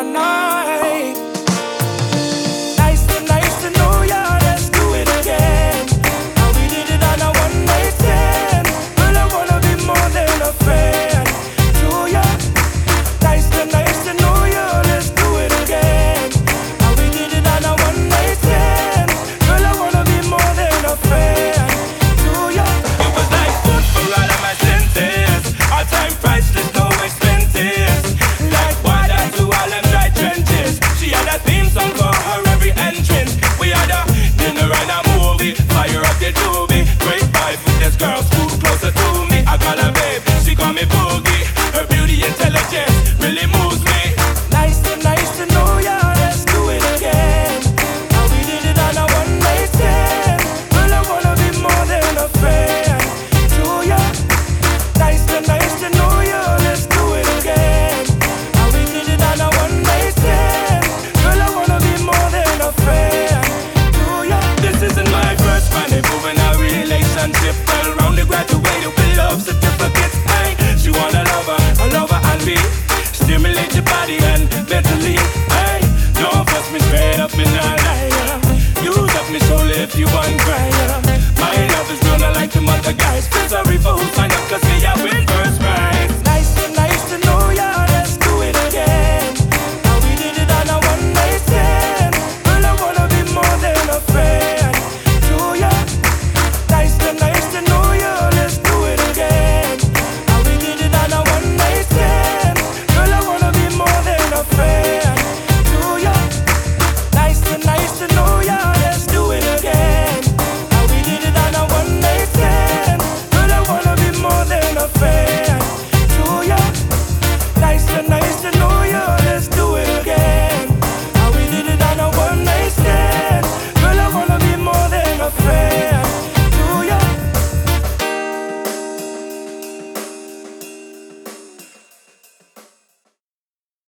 na na